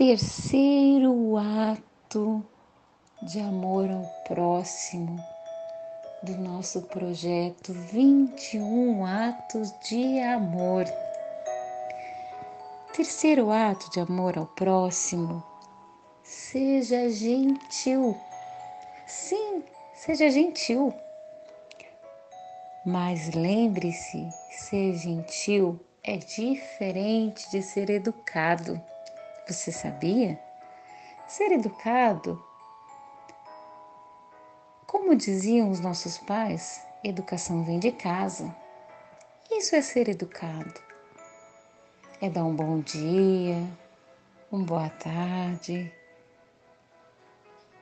terceiro ato de amor ao próximo do nosso projeto 21 Atos de Amor. Terceiro ato de amor ao próximo, seja gentil. Sim, seja gentil. Mas lembre-se, ser gentil é diferente de ser educado. Você sabia? Ser educado, como diziam os nossos pais, educação vem de casa. Isso é ser educado. É dar um bom dia, um boa tarde.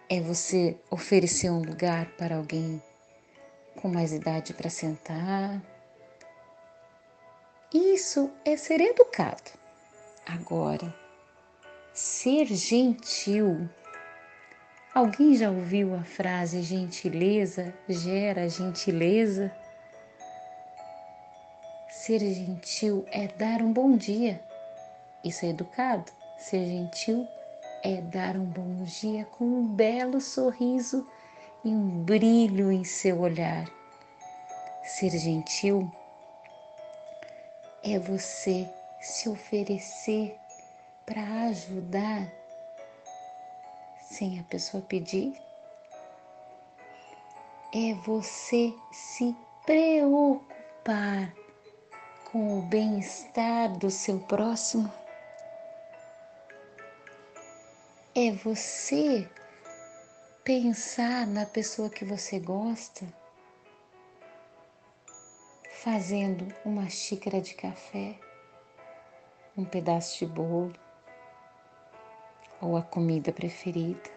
É você oferecer um lugar para alguém com mais idade para sentar. Isso é ser educado. Agora, Ser gentil. Alguém já ouviu a frase gentileza gera gentileza? Ser gentil é dar um bom dia. Isso é educado. Ser gentil é dar um bom dia com um belo sorriso e um brilho em seu olhar. Ser gentil é você se oferecer para ajudar sem a pessoa pedir é você se preocupar com o bem-estar do seu próximo. É você pensar na pessoa que você gosta, fazendo uma xícara de café, um pedaço de bolo, ou a comida preferida.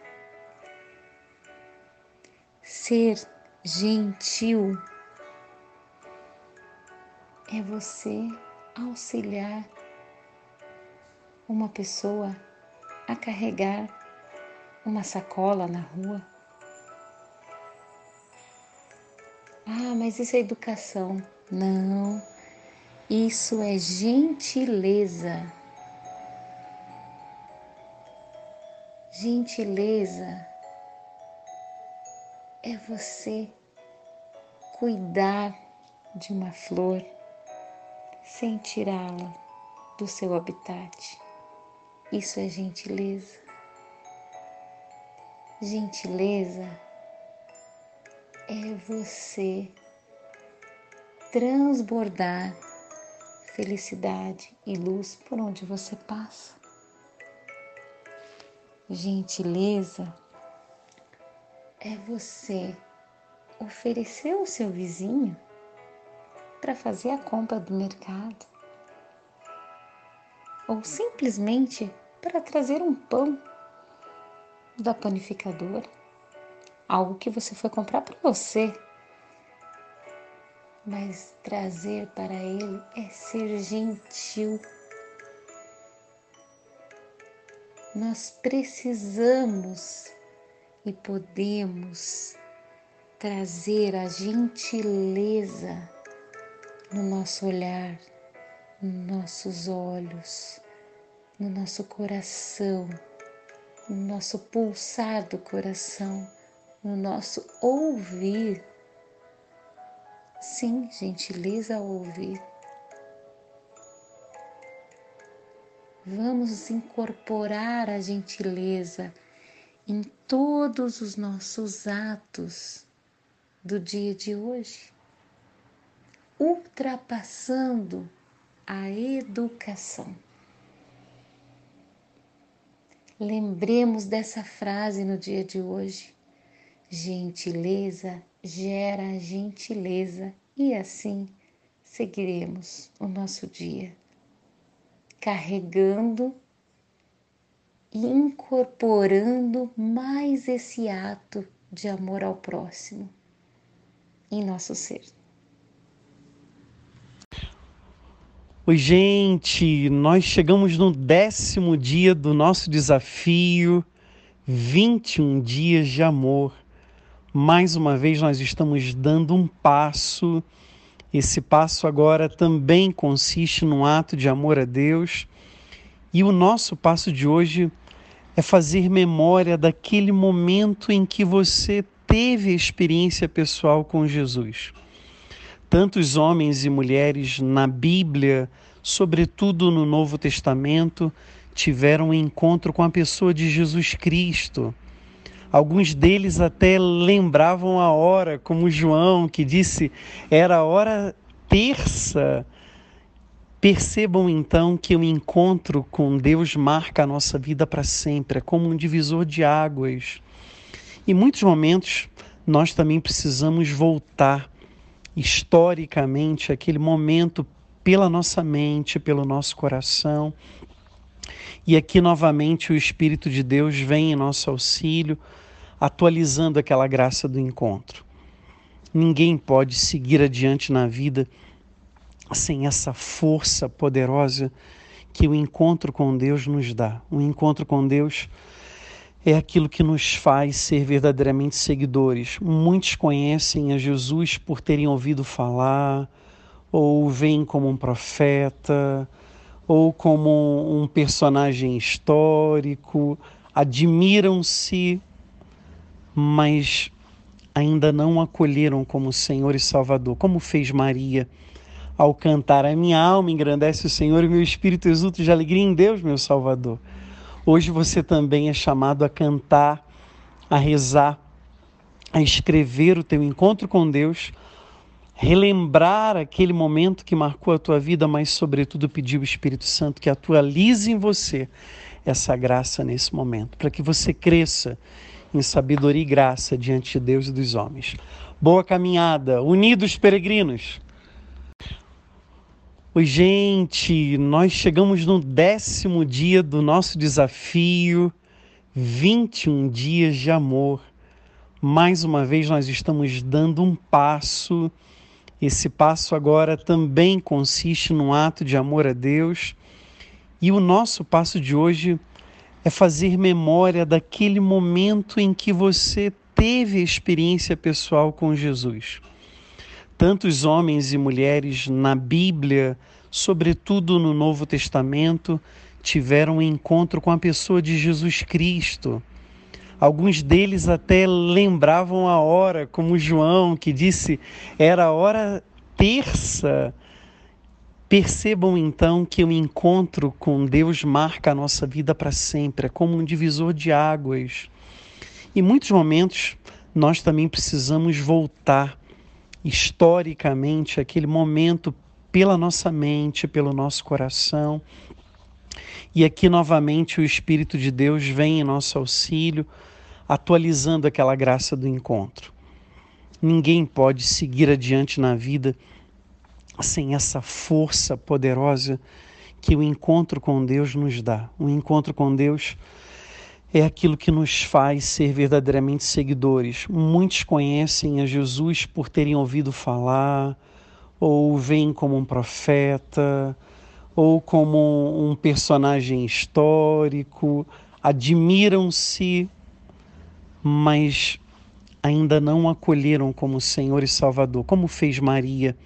Ser gentil é você auxiliar uma pessoa a carregar uma sacola na rua. Ah, mas isso é educação. Não, isso é gentileza. Gentileza é você cuidar de uma flor sem tirá-la do seu habitat. Isso é gentileza. Gentileza é você transbordar felicidade e luz por onde você passa. Gentileza é você oferecer ao seu vizinho para fazer a compra do mercado ou simplesmente para trazer um pão da panificadora, algo que você foi comprar para você. Mas trazer para ele é ser gentil nós precisamos e podemos trazer a gentileza no nosso olhar, nos nossos olhos, no nosso coração, no nosso pulsar do coração, no nosso ouvir. Sim, gentileza ao ouvir. Vamos incorporar a gentileza em todos os nossos atos do dia de hoje, ultrapassando a educação. Lembremos dessa frase no dia de hoje. Gentileza gera gentileza e assim seguiremos o nosso dia carregando e incorporando mais esse ato de amor ao próximo em nosso ser. Oi, gente, nós chegamos no décimo dia do nosso desafio 21 dias de amor. Mais uma vez, nós estamos dando um passo esse passo agora também consiste num ato de amor a Deus. E o nosso passo de hoje é fazer memória daquele momento em que você teve experiência pessoal com Jesus. Tantos homens e mulheres na Bíblia, sobretudo no Novo Testamento, tiveram um encontro com a pessoa de Jesus Cristo. Alguns deles até lembravam a hora, como João, que disse era a hora terça. Percebam então que o encontro com Deus marca a nossa vida para sempre, é como um divisor de águas. Em muitos momentos, nós também precisamos voltar historicamente aquele momento pela nossa mente, pelo nosso coração. E aqui novamente o Espírito de Deus vem em nosso auxílio, atualizando aquela graça do encontro. Ninguém pode seguir adiante na vida sem essa força poderosa que o encontro com Deus nos dá. O encontro com Deus é aquilo que nos faz ser verdadeiramente seguidores. Muitos conhecem a Jesus por terem ouvido falar, ou veem como um profeta, ou como um personagem histórico, admiram-se, mas ainda não acolheram como Senhor e Salvador, como fez Maria ao cantar: A minha alma engrandece o Senhor e meu espírito exulta de alegria em Deus, meu Salvador. Hoje você também é chamado a cantar, a rezar, a escrever o teu encontro com Deus, relembrar aquele momento que marcou a tua vida, mas, sobretudo, pedir o Espírito Santo que atualize em você essa graça nesse momento, para que você cresça em sabedoria e graça diante de Deus e dos homens. Boa caminhada, unidos peregrinos. Oi, gente, nós chegamos no décimo dia do nosso desafio 21 dias de amor. Mais uma vez, nós estamos dando um passo. Esse passo agora também consiste num ato de amor a Deus. E o nosso passo de hoje é fazer memória daquele momento em que você teve experiência pessoal com Jesus tantos homens e mulheres na Bíblia, sobretudo no Novo Testamento, tiveram um encontro com a pessoa de Jesus Cristo. Alguns deles até lembravam a hora, como João, que disse era a hora terça. Percebam então que o encontro com Deus marca a nossa vida para sempre, é como um divisor de águas. Em muitos momentos, nós também precisamos voltar historicamente aquele momento pela nossa mente, pelo nosso coração. E aqui novamente o Espírito de Deus vem em nosso auxílio, atualizando aquela graça do encontro. Ninguém pode seguir adiante na vida sem essa força poderosa que o encontro com Deus nos dá. O encontro com Deus é aquilo que nos faz ser verdadeiramente seguidores. Muitos conhecem a Jesus por terem ouvido falar, ou veem como um profeta, ou como um personagem histórico, admiram-se, mas ainda não acolheram como Senhor e Salvador, como fez Maria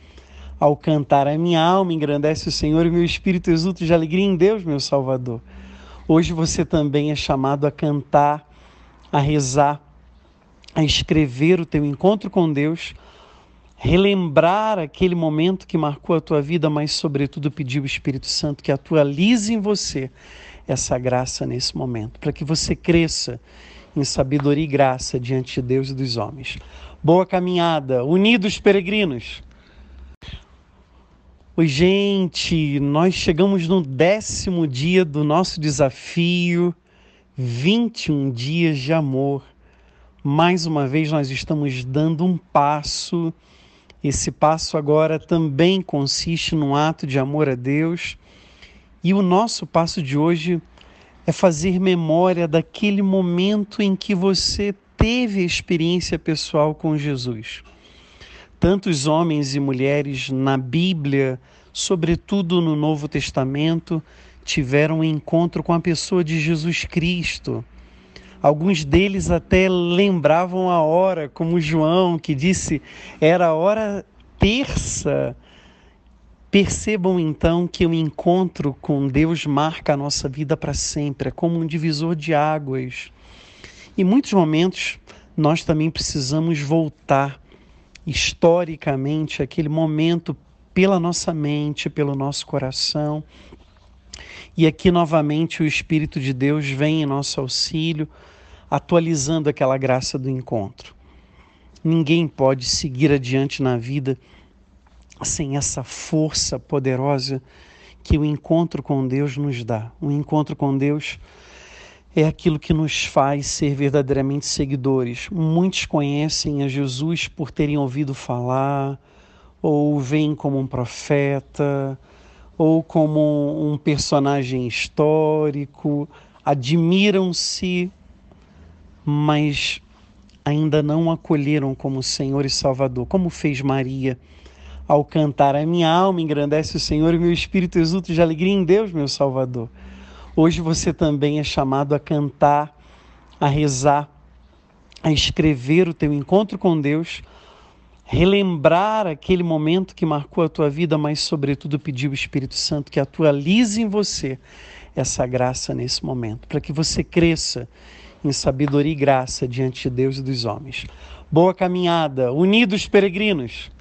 ao cantar: A minha alma engrandece o Senhor e meu espírito exulta de alegria em Deus, meu Salvador. Hoje você também é chamado a cantar, a rezar, a escrever o teu encontro com Deus, relembrar aquele momento que marcou a tua vida, mas sobretudo pedir o Espírito Santo que atualize em você essa graça nesse momento, para que você cresça em sabedoria e graça diante de Deus e dos homens. Boa caminhada, unidos peregrinos. Oi, gente, nós chegamos no décimo dia do nosso desafio 21 dias de amor. Mais uma vez, nós estamos dando um passo. Esse passo agora também consiste num ato de amor a Deus. E o nosso passo de hoje é fazer memória daquele momento em que você teve experiência pessoal com Jesus tantos homens e mulheres na Bíblia, sobretudo no Novo Testamento, tiveram um encontro com a pessoa de Jesus Cristo. Alguns deles até lembravam a hora, como João, que disse era a hora terça. Percebam então que o encontro com Deus marca a nossa vida para sempre, é como um divisor de águas. Em muitos momentos, nós também precisamos voltar historicamente aquele momento pela nossa mente, pelo nosso coração. E aqui novamente o Espírito de Deus vem em nosso auxílio, atualizando aquela graça do encontro. Ninguém pode seguir adiante na vida sem essa força poderosa que o encontro com Deus nos dá. O encontro com Deus é aquilo que nos faz ser verdadeiramente seguidores. Muitos conhecem a Jesus por terem ouvido falar, ou veem como um profeta, ou como um personagem histórico, admiram-se, mas ainda não acolheram como Senhor e Salvador, como fez Maria ao cantar: A minha alma engrandece o Senhor e meu espírito exulta de alegria em Deus, meu Salvador. Hoje você também é chamado a cantar, a rezar, a escrever o teu encontro com Deus, relembrar aquele momento que marcou a tua vida, mas, sobretudo, pedir o Espírito Santo que atualize em você essa graça nesse momento, para que você cresça em sabedoria e graça diante de Deus e dos homens. Boa caminhada, unidos peregrinos.